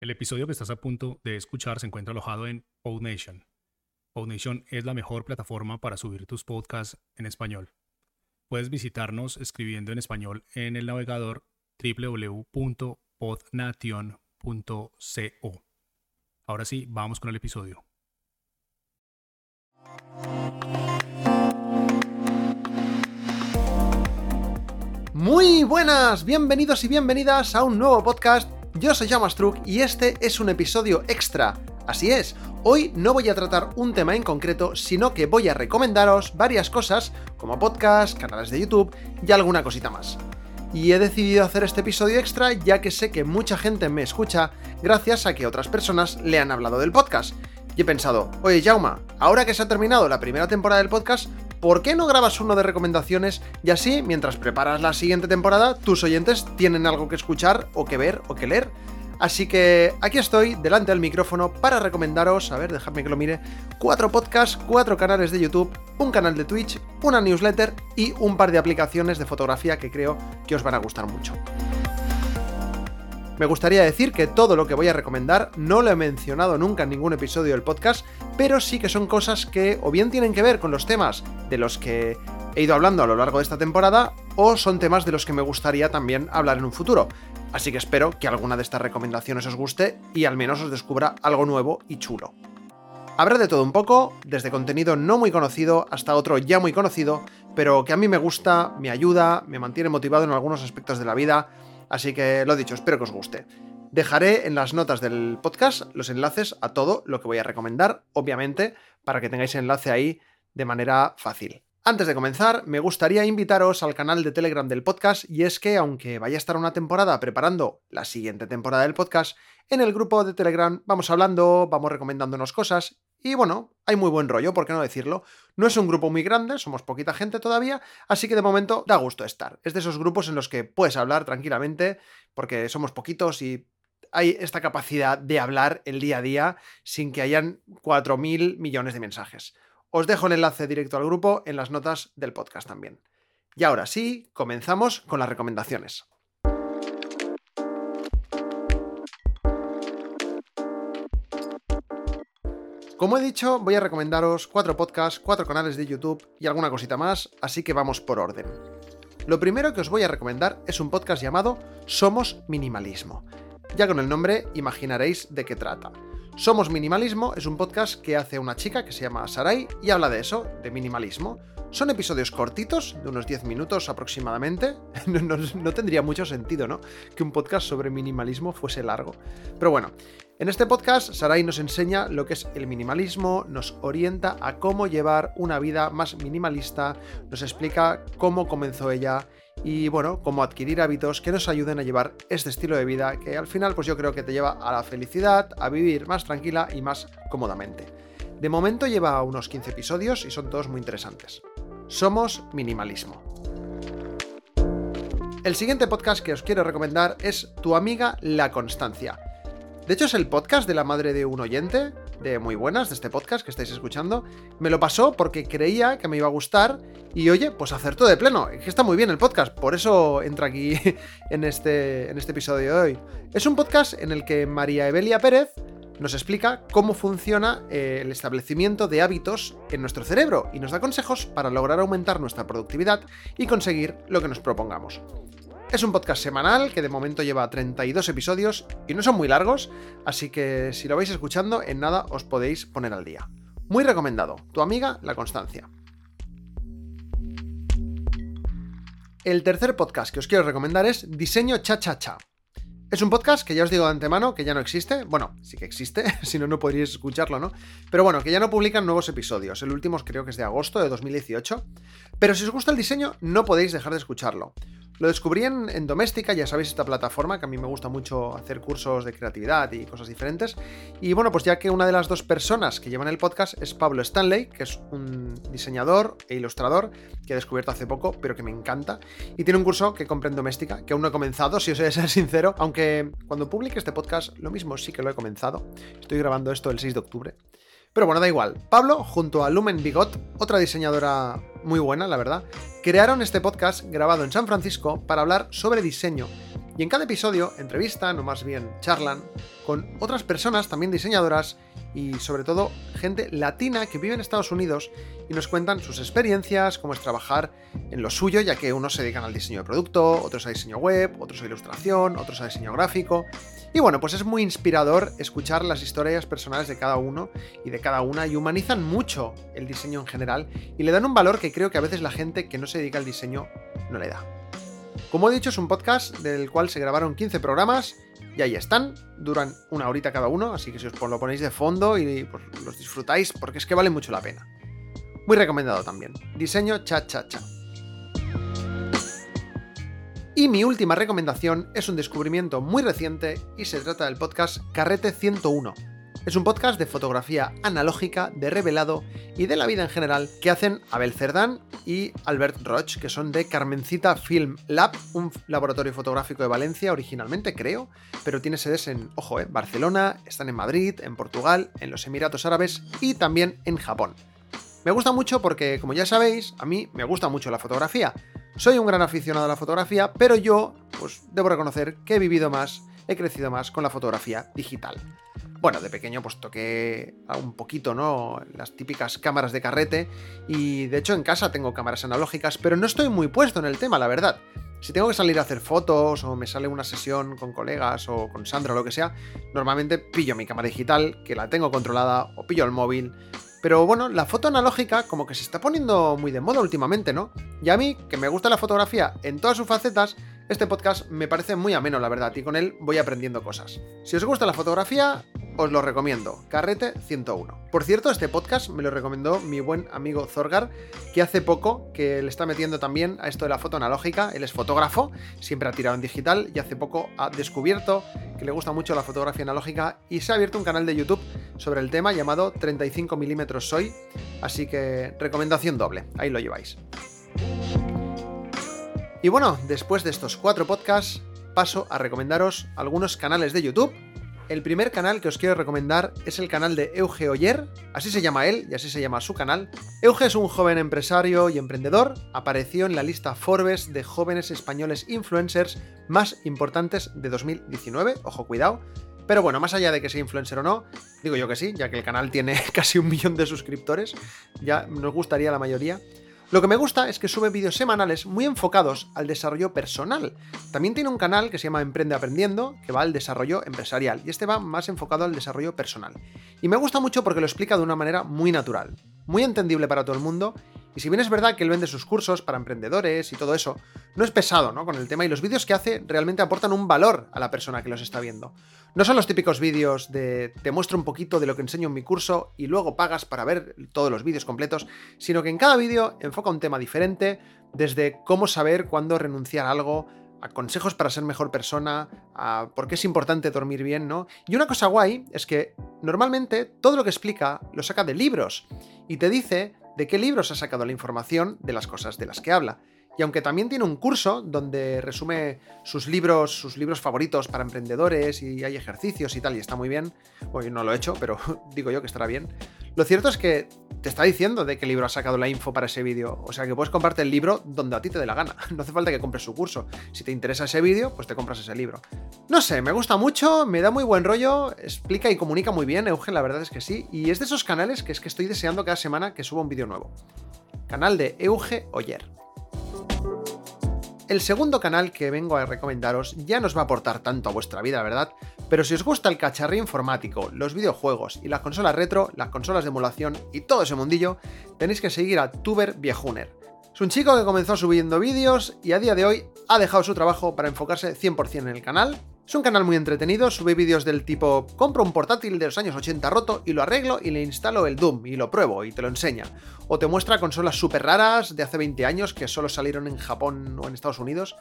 El episodio que estás a punto de escuchar se encuentra alojado en PodNation. PodNation es la mejor plataforma para subir tus podcasts en español. Puedes visitarnos escribiendo en español en el navegador www.podnation.co. Ahora sí, vamos con el episodio. Muy buenas, bienvenidos y bienvenidas a un nuevo podcast yo soy Jamastruck y este es un episodio extra. Así es, hoy no voy a tratar un tema en concreto, sino que voy a recomendaros varias cosas, como podcast, canales de YouTube y alguna cosita más. Y he decidido hacer este episodio extra ya que sé que mucha gente me escucha gracias a que otras personas le han hablado del podcast. Y he pensado, oye Jauma, ahora que se ha terminado la primera temporada del podcast, ¿por qué no grabas uno de recomendaciones y así, mientras preparas la siguiente temporada, tus oyentes tienen algo que escuchar o que ver o que leer? Así que aquí estoy, delante del micrófono, para recomendaros, a ver, dejadme que lo mire, cuatro podcasts, cuatro canales de YouTube, un canal de Twitch, una newsletter y un par de aplicaciones de fotografía que creo que os van a gustar mucho. Me gustaría decir que todo lo que voy a recomendar no lo he mencionado nunca en ningún episodio del podcast, pero sí que son cosas que o bien tienen que ver con los temas de los que he ido hablando a lo largo de esta temporada, o son temas de los que me gustaría también hablar en un futuro. Así que espero que alguna de estas recomendaciones os guste y al menos os descubra algo nuevo y chulo. Habrá de todo un poco, desde contenido no muy conocido hasta otro ya muy conocido, pero que a mí me gusta, me ayuda, me mantiene motivado en algunos aspectos de la vida Así que lo dicho, espero que os guste. Dejaré en las notas del podcast los enlaces a todo lo que voy a recomendar, obviamente, para que tengáis enlace ahí de manera fácil. Antes de comenzar, me gustaría invitaros al canal de Telegram del podcast y es que aunque vaya a estar una temporada preparando la siguiente temporada del podcast, en el grupo de Telegram vamos hablando, vamos recomendándonos cosas y bueno, hay muy buen rollo, ¿por qué no decirlo? No es un grupo muy grande, somos poquita gente todavía, así que de momento da gusto estar. Es de esos grupos en los que puedes hablar tranquilamente, porque somos poquitos y hay esta capacidad de hablar el día a día sin que hayan 4.000 millones de mensajes. Os dejo el enlace directo al grupo en las notas del podcast también. Y ahora sí, comenzamos con las recomendaciones. Como he dicho, voy a recomendaros cuatro podcasts, cuatro canales de YouTube y alguna cosita más, así que vamos por orden. Lo primero que os voy a recomendar es un podcast llamado Somos Minimalismo. Ya con el nombre imaginaréis de qué trata. Somos Minimalismo es un podcast que hace una chica que se llama Sarai y habla de eso, de minimalismo. Son episodios cortitos, de unos 10 minutos aproximadamente. No, tendría mucho sentido, ¿no? Que un podcast sobre minimalismo fuese largo. Pero bueno, en este podcast Sarai nos enseña lo que es el minimalismo, nos orienta a cómo llevar una vida más minimalista, nos explica cómo comenzó ella y bueno, cómo adquirir hábitos que nos ayuden a llevar este estilo de vida que al final pues yo creo que te lleva a la felicidad, a vivir más tranquila y más cómodamente. De momento lleva unos 15 episodios y son todos muy interesantes. Somos Minimalismo. El siguiente podcast que os quiero recomendar es Tu amiga La Constancia. De hecho es el podcast de la madre de un oyente, de muy buenas, de este podcast que estáis escuchando. Me lo pasó porque creía que me iba a gustar y oye, pues acertó de pleno. Es que está muy bien el podcast, por eso entra aquí en este, en este episodio de hoy. Es un podcast en el que María Evelia Pérez nos explica cómo funciona eh, el establecimiento de hábitos en nuestro cerebro y nos da consejos para lograr aumentar nuestra productividad y conseguir lo que nos propongamos. Es un podcast semanal que de momento lleva 32 episodios y no son muy largos, así que si lo vais escuchando, en nada os podéis poner al día. Muy recomendado, tu amiga La Constancia. El tercer podcast que os quiero recomendar es Diseño Cha Cha Cha. Es un podcast que ya os digo de antemano que ya no existe. Bueno, sí que existe, si no, no podríais escucharlo, ¿no? Pero bueno, que ya no publican nuevos episodios. El último creo que es de agosto de 2018. Pero si os gusta el diseño, no podéis dejar de escucharlo. Lo descubrí en, Doméstica, ya sabéis, esta plataforma que a mí me gusta mucho hacer cursos de creatividad y cosas diferentes. Y bueno, pues ya que una de las dos personas que llevan el podcast es Pablo Stanley, que es un diseñador e ilustrador que he descubierto hace poco, pero que me encanta. Y tiene un curso que compré en Doméstica, que aún no he comenzado, si os he de ser sincero, aunque cuando publique este podcast, lo mismo sí que lo he comenzado. Estoy grabando esto el 6 de octubre. Pero bueno, da igual. Pablo, junto a Lumen Bigot, otra diseñadora muy buena, la verdad, crearon este podcast grabado en San Francisco para hablar sobre diseño. Y en cada episodio entrevistan, o más bien charlan, con otras personas, también diseñadoras, y sobre todo gente latina que vive en Estados Unidos y nos cuentan sus experiencias, cómo es trabajar en lo suyo, ya que unos se dedican al diseño de producto, otros a diseño web, otros a ilustración, otros a diseño gráfico. Y bueno, pues es muy inspirador escuchar las historias personales de cada uno y de cada una y humanizan mucho el diseño en general y le dan un valor que creo que a veces la gente que no se dedica al diseño no le da. Como he dicho, es un podcast del cual se grabaron 15 programas y ahí están, duran una horita cada uno, así que si os lo ponéis de fondo y pues, los disfrutáis, porque es que vale mucho la pena. Muy recomendado también. Diseño cha cha cha. Y mi última recomendación es un descubrimiento muy reciente y se trata del podcast Carrete 101, es un podcast de fotografía analógica, de revelado y de la vida en general que hacen Abel Cerdán y Albert Roch, que son de Carmencita Film Lab, un laboratorio fotográfico de Valencia originalmente, creo, pero tiene sedes en, ojo, eh, Barcelona, están en Madrid, en Portugal, en los Emiratos Árabes y también en Japón. Me gusta mucho porque, como ya sabéis, a mí me gusta mucho la fotografía. Soy un gran aficionado a la fotografía, pero yo, pues debo reconocer que he vivido más, he crecido más con la fotografía digital. Bueno, de pequeño pues toqué un poquito, ¿no? Las típicas cámaras de carrete y de hecho en casa tengo cámaras analógicas, pero no estoy muy puesto en el tema, la verdad. Si tengo que salir a hacer fotos o me sale una sesión con colegas o con Sandra o lo que sea, normalmente pillo mi cámara digital, que la tengo controlada, o pillo el móvil. Pero bueno, la foto analógica como que se está poniendo muy de moda últimamente, ¿no? Y a mí, que me gusta la fotografía en todas sus facetas, este podcast me parece muy ameno, la verdad, y con él voy aprendiendo cosas. Si os gusta la fotografía, os lo recomiendo. Carrete 101. Por cierto, este podcast me lo recomendó mi buen amigo Zorgar, que hace poco que le está metiendo también a esto de la foto analógica. Él es fotógrafo, siempre ha tirado en digital y hace poco ha descubierto que le gusta mucho la fotografía analógica y se ha abierto un canal de YouTube sobre el tema llamado 35 mm soy. Así que recomendación doble, ahí lo lleváis. Y bueno, después de estos cuatro podcasts, paso a recomendaros algunos canales de YouTube el primer canal que os quiero recomendar es el canal de Euge Oyer, así se llama él y así se llama su canal. Euge es un joven empresario y emprendedor, apareció en la lista Forbes de jóvenes españoles influencers más importantes de 2019, ojo cuidado. Pero bueno, más allá de que sea influencer o no, digo yo que sí, ya que el canal tiene casi un millón de suscriptores, ya nos gustaría la mayoría. Lo que me gusta es que sube vídeos semanales muy enfocados al desarrollo personal. También tiene un canal que se llama Emprende Aprendiendo, que va al desarrollo empresarial, y este va más enfocado al desarrollo personal. Y me gusta mucho porque lo explica de una manera muy natural, muy entendible para todo el mundo, y si bien es verdad que él vende sus cursos para emprendedores y todo eso, no es pesado, ¿no? Con el tema y los vídeos que hace realmente aportan un valor a la persona que los está viendo. No son los típicos vídeos de te muestro un poquito de lo que enseño en mi curso y luego pagas para ver todos los vídeos completos, sino que en cada vídeo enfoca un tema diferente, desde cómo saber cuándo renunciar a algo, a consejos para ser mejor persona, a por qué es importante dormir bien, ¿no? Y una cosa guay es que normalmente todo lo que explica lo saca de libros y te dice de qué libros ha sacado la información de las cosas de las que habla. Y aunque también tiene un curso donde resume sus libros, sus libros favoritos para emprendedores y hay ejercicios y tal, y está muy bien. Hoy no lo he hecho, pero digo yo que estará bien. Lo cierto es que te está diciendo de qué libro ha sacado la info para ese vídeo. O sea que puedes comprarte el libro donde a ti te dé la gana. No hace falta que compres su curso. Si te interesa ese vídeo, pues te compras ese libro. No sé, me gusta mucho, me da muy buen rollo, explica y comunica muy bien, Eugen, la verdad es que sí. Y es de esos canales que es que estoy deseando cada semana que suba un vídeo nuevo. Canal de Euge Oyer. El segundo canal que vengo a recomendaros ya no os va a aportar tanto a vuestra vida, ¿verdad? Pero si os gusta el cacharrío informático, los videojuegos y las consolas retro, las consolas de emulación y todo ese mundillo, tenéis que seguir a Tuber Viejuner. Es un chico que comenzó subiendo vídeos y a día de hoy ha dejado su trabajo para enfocarse 100% en el canal es un canal muy entretenido, sube vídeos del tipo compro un portátil de los años 80 roto y lo arreglo y le instalo el Doom y lo pruebo y te lo enseña. O te muestra consolas súper raras de hace 20 años que solo salieron en Japón o en Estados Unidos.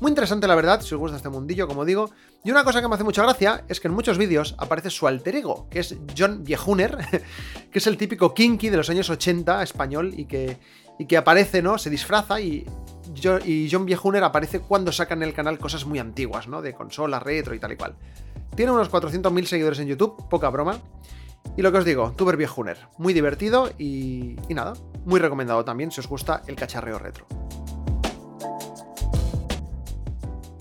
Muy interesante la verdad, si os gusta este mundillo, como digo. Y una cosa que me hace mucha gracia es que en muchos vídeos aparece su alter ego, que es John Viejuner, que es el típico kinky de los años 80 español y que, y que aparece, ¿no? Se disfraza y y John Viejuner aparece cuando sacan en el canal cosas muy antiguas, ¿no? De consolas, retro y tal y cual. Tiene unos 400.000 seguidores en YouTube, poca broma. Y lo que os digo, Tuber Viejuner, muy divertido y, y nada, muy recomendado también si os gusta el cacharreo retro.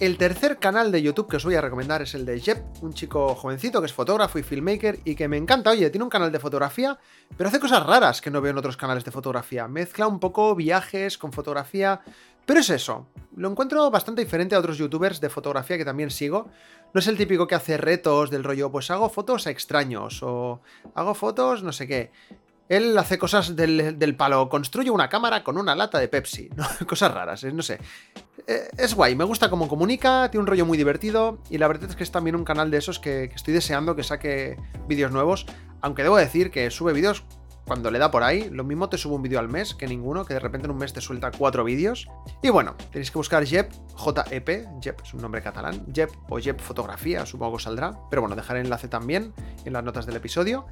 El tercer canal de YouTube que os voy a recomendar es el de Jeb, un chico jovencito que es fotógrafo y filmmaker y que me encanta. Oye, tiene un canal de fotografía, pero hace cosas raras que no veo en otros canales de fotografía. Mezcla un poco viajes con fotografía, pero es eso. Lo encuentro bastante diferente a otros youtubers de fotografía que también sigo. No es el típico que hace retos del rollo, pues hago fotos a extraños o hago fotos no sé qué. Él hace cosas del, palo, construye una cámara con una lata de Pepsi, cosas raras, eh, no sé. Eh, es guay, me gusta cómo comunica, tiene un rollo muy divertido y la verdad es que es también un canal de esos que, estoy deseando que saque vídeos nuevos, aunque debo decir que sube vídeos cuando le da por ahí, lo mismo te sube un vídeo al mes que ninguno, que de repente en un mes te suelta cuatro vídeos. Y bueno, tenéis que buscar Jep, J-E-P, Jep es un nombre catalán, Jep o Jep Fotografía, supongo que saldrá, pero bueno, dejaré el enlace también en las notas del episodio.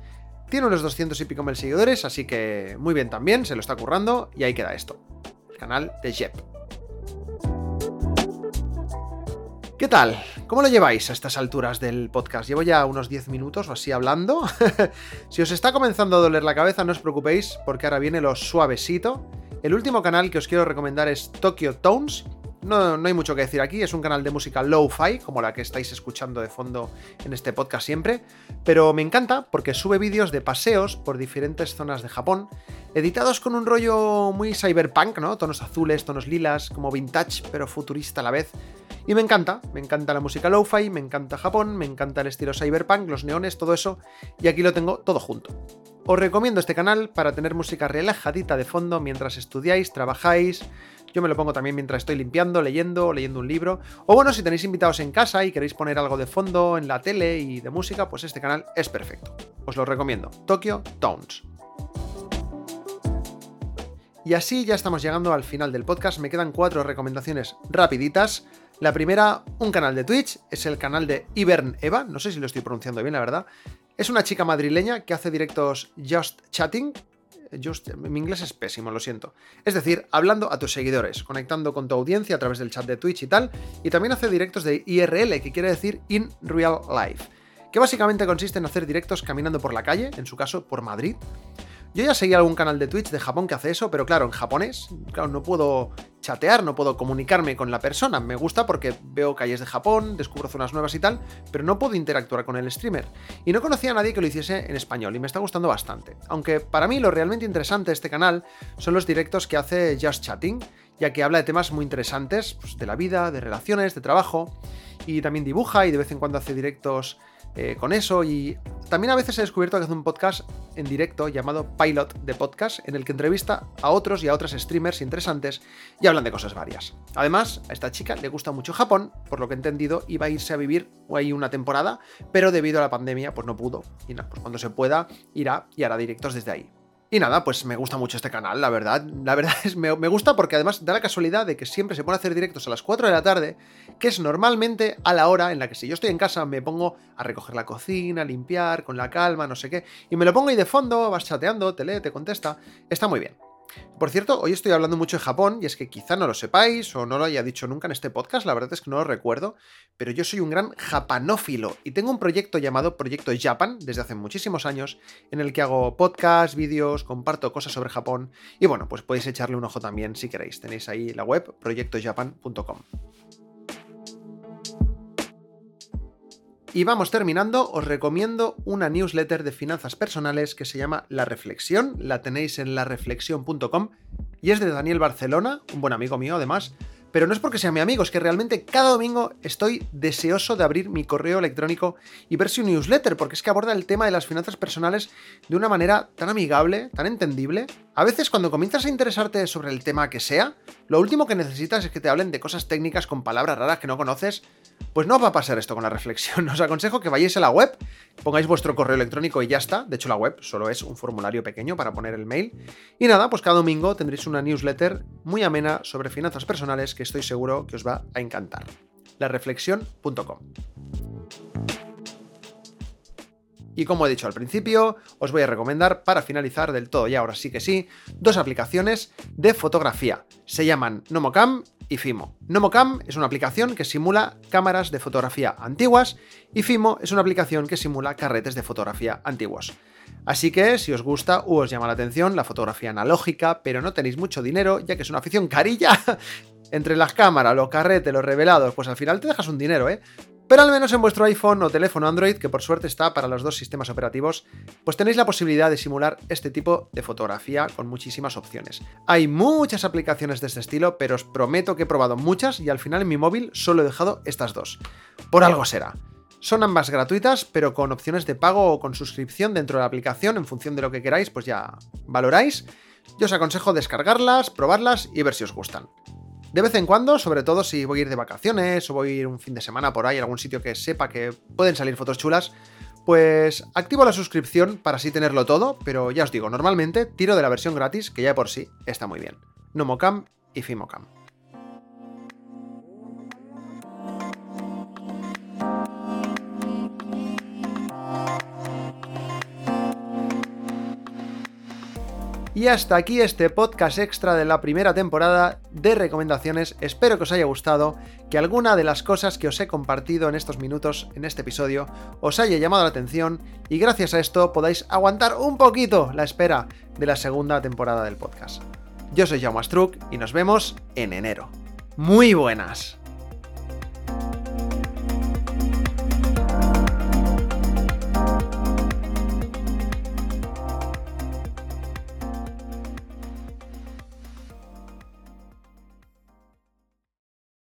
Tiene unos 200 y pico mil seguidores, así que muy bien también, se lo está currando y ahí queda esto. El canal de Jep. ¿Qué tal? ¿Cómo lo lleváis a estas alturas del podcast? Llevo ya unos 10 minutos o así hablando. si os está comenzando a doler la cabeza, no os preocupéis, porque ahora viene lo suavecito. El último canal que os quiero recomendar es Tokyo Tones. No, no hay mucho que decir aquí, es un canal de música low-fi, como la que estáis escuchando de fondo en este podcast siempre, pero me encanta porque sube vídeos de paseos por diferentes zonas de Japón, editados con un rollo muy cyberpunk, ¿no? Tonos azules, tonos lilas, como vintage, pero futurista a la vez. Y me encanta, me encanta la música lo-fi, me encanta Japón, me encanta el estilo cyberpunk, los neones, todo eso, y aquí lo tengo todo junto. Os recomiendo este canal para tener música relajadita de fondo mientras estudiáis, trabajáis. Yo me lo pongo también mientras estoy limpiando, leyendo, leyendo un libro. O bueno, si tenéis invitados en casa y queréis poner algo de fondo en la tele y de música, pues este canal es perfecto. Os lo recomiendo. Tokyo Tones. Y así ya estamos llegando al final del podcast. Me quedan cuatro recomendaciones rapiditas. La primera, un canal de Twitch, es el canal de Ibern Eva, no sé si lo estoy pronunciando bien, la verdad. Es una chica madrileña que hace directos just chatting. Just, mi inglés es pésimo, lo siento. Es decir, hablando a tus seguidores, conectando con tu audiencia a través del chat de Twitch y tal. Y también hace directos de IRL, que quiere decir In Real Life. Que básicamente consiste en hacer directos caminando por la calle, en su caso por Madrid. Yo ya seguí algún canal de Twitch de Japón que hace eso, pero claro, en japonés, claro, no puedo chatear, no puedo comunicarme con la persona. Me gusta porque veo calles de Japón, descubro zonas nuevas y tal, pero no puedo interactuar con el streamer. Y no conocía a nadie que lo hiciese en español y me está gustando bastante. Aunque para mí lo realmente interesante de este canal son los directos que hace Just Chatting, ya que habla de temas muy interesantes, pues, de la vida, de relaciones, de trabajo, y también dibuja y de vez en cuando hace directos eh, con eso y también a veces he descubierto que hace un podcast en directo llamado Pilot de Podcast en el que entrevista a otros y a otras streamers interesantes y hablan de cosas varias. Además, a esta chica le gusta mucho Japón, por lo que he entendido iba a irse a vivir ahí una temporada, pero debido a la pandemia pues no pudo y nada, pues cuando se pueda irá y hará directos desde ahí. Y nada, pues me gusta mucho este canal, la verdad. La verdad es, me, me gusta porque además da la casualidad de que siempre se pone a hacer directos a las 4 de la tarde, que es normalmente a la hora en la que si yo estoy en casa me pongo a recoger la cocina, a limpiar, con la calma, no sé qué, y me lo pongo ahí de fondo, vas chateando, te lee, te contesta. Está muy bien. Por cierto, hoy estoy hablando mucho de Japón y es que quizá no lo sepáis o no lo haya dicho nunca en este podcast, la verdad es que no lo recuerdo, pero yo soy un gran japanófilo y tengo un proyecto llamado Proyecto Japan desde hace muchísimos años en el que hago podcasts, vídeos, comparto cosas sobre Japón y bueno, pues podéis echarle un ojo también si queréis. Tenéis ahí la web proyectojapan.com. Y vamos terminando, os recomiendo una newsletter de finanzas personales que se llama La Reflexión, la tenéis en lareflexión.com y es de Daniel Barcelona, un buen amigo mío además, pero no es porque sea mi amigo, es que realmente cada domingo estoy deseoso de abrir mi correo electrónico y ver su newsletter, porque es que aborda el tema de las finanzas personales de una manera tan amigable, tan entendible. A veces cuando comienzas a interesarte sobre el tema que sea, lo último que necesitas es que te hablen de cosas técnicas con palabras raras que no conoces pues no va a pasar esto con la reflexión. Os aconsejo que vayáis a la web, pongáis vuestro correo electrónico y ya está. De hecho, la web solo es un formulario pequeño para poner el mail. Y nada, pues cada domingo tendréis una newsletter muy amena sobre finanzas personales que estoy seguro que os va a encantar. Lareflexión.com. Y como he dicho al principio, os voy a recomendar para finalizar del todo, y ahora sí que sí, dos aplicaciones de fotografía. Se llaman Nomocam y Fimo. Nomocam es una aplicación que simula cámaras de fotografía antiguas y Fimo es una aplicación que simula carretes de fotografía antiguos. Así que si os gusta o os llama la atención la fotografía analógica, pero no tenéis mucho dinero, ya que es una afición carilla, entre las cámaras, los carretes, los revelados, pues al final te dejas un dinero, ¿eh? Pero al menos en vuestro iPhone o teléfono Android, que por suerte está para los dos sistemas operativos, pues tenéis la posibilidad de simular este tipo de fotografía con muchísimas opciones. Hay muchas aplicaciones de este estilo, pero os prometo que he probado muchas y al final en mi móvil solo he dejado estas dos. Por algo será. Son ambas gratuitas, pero con opciones de pago o con suscripción dentro de la aplicación, en función de lo que queráis, pues ya valoráis. Yo os aconsejo descargarlas, probarlas y ver si os gustan. De vez en cuando, sobre todo si voy a ir de vacaciones o voy a ir un fin de semana por ahí a algún sitio que sepa que pueden salir fotos chulas, pues activo la suscripción para así tenerlo todo, pero ya os digo, normalmente tiro de la versión gratis, que ya por sí está muy bien. Nomocam y Fimocam. Y hasta aquí este podcast extra de la primera temporada de recomendaciones. Espero que os haya gustado, que alguna de las cosas que os he compartido en estos minutos, en este episodio, os haya llamado la atención y gracias a esto podáis aguantar un poquito la espera de la segunda temporada del podcast. Yo soy Jaume Struck y nos vemos en enero. Muy buenas.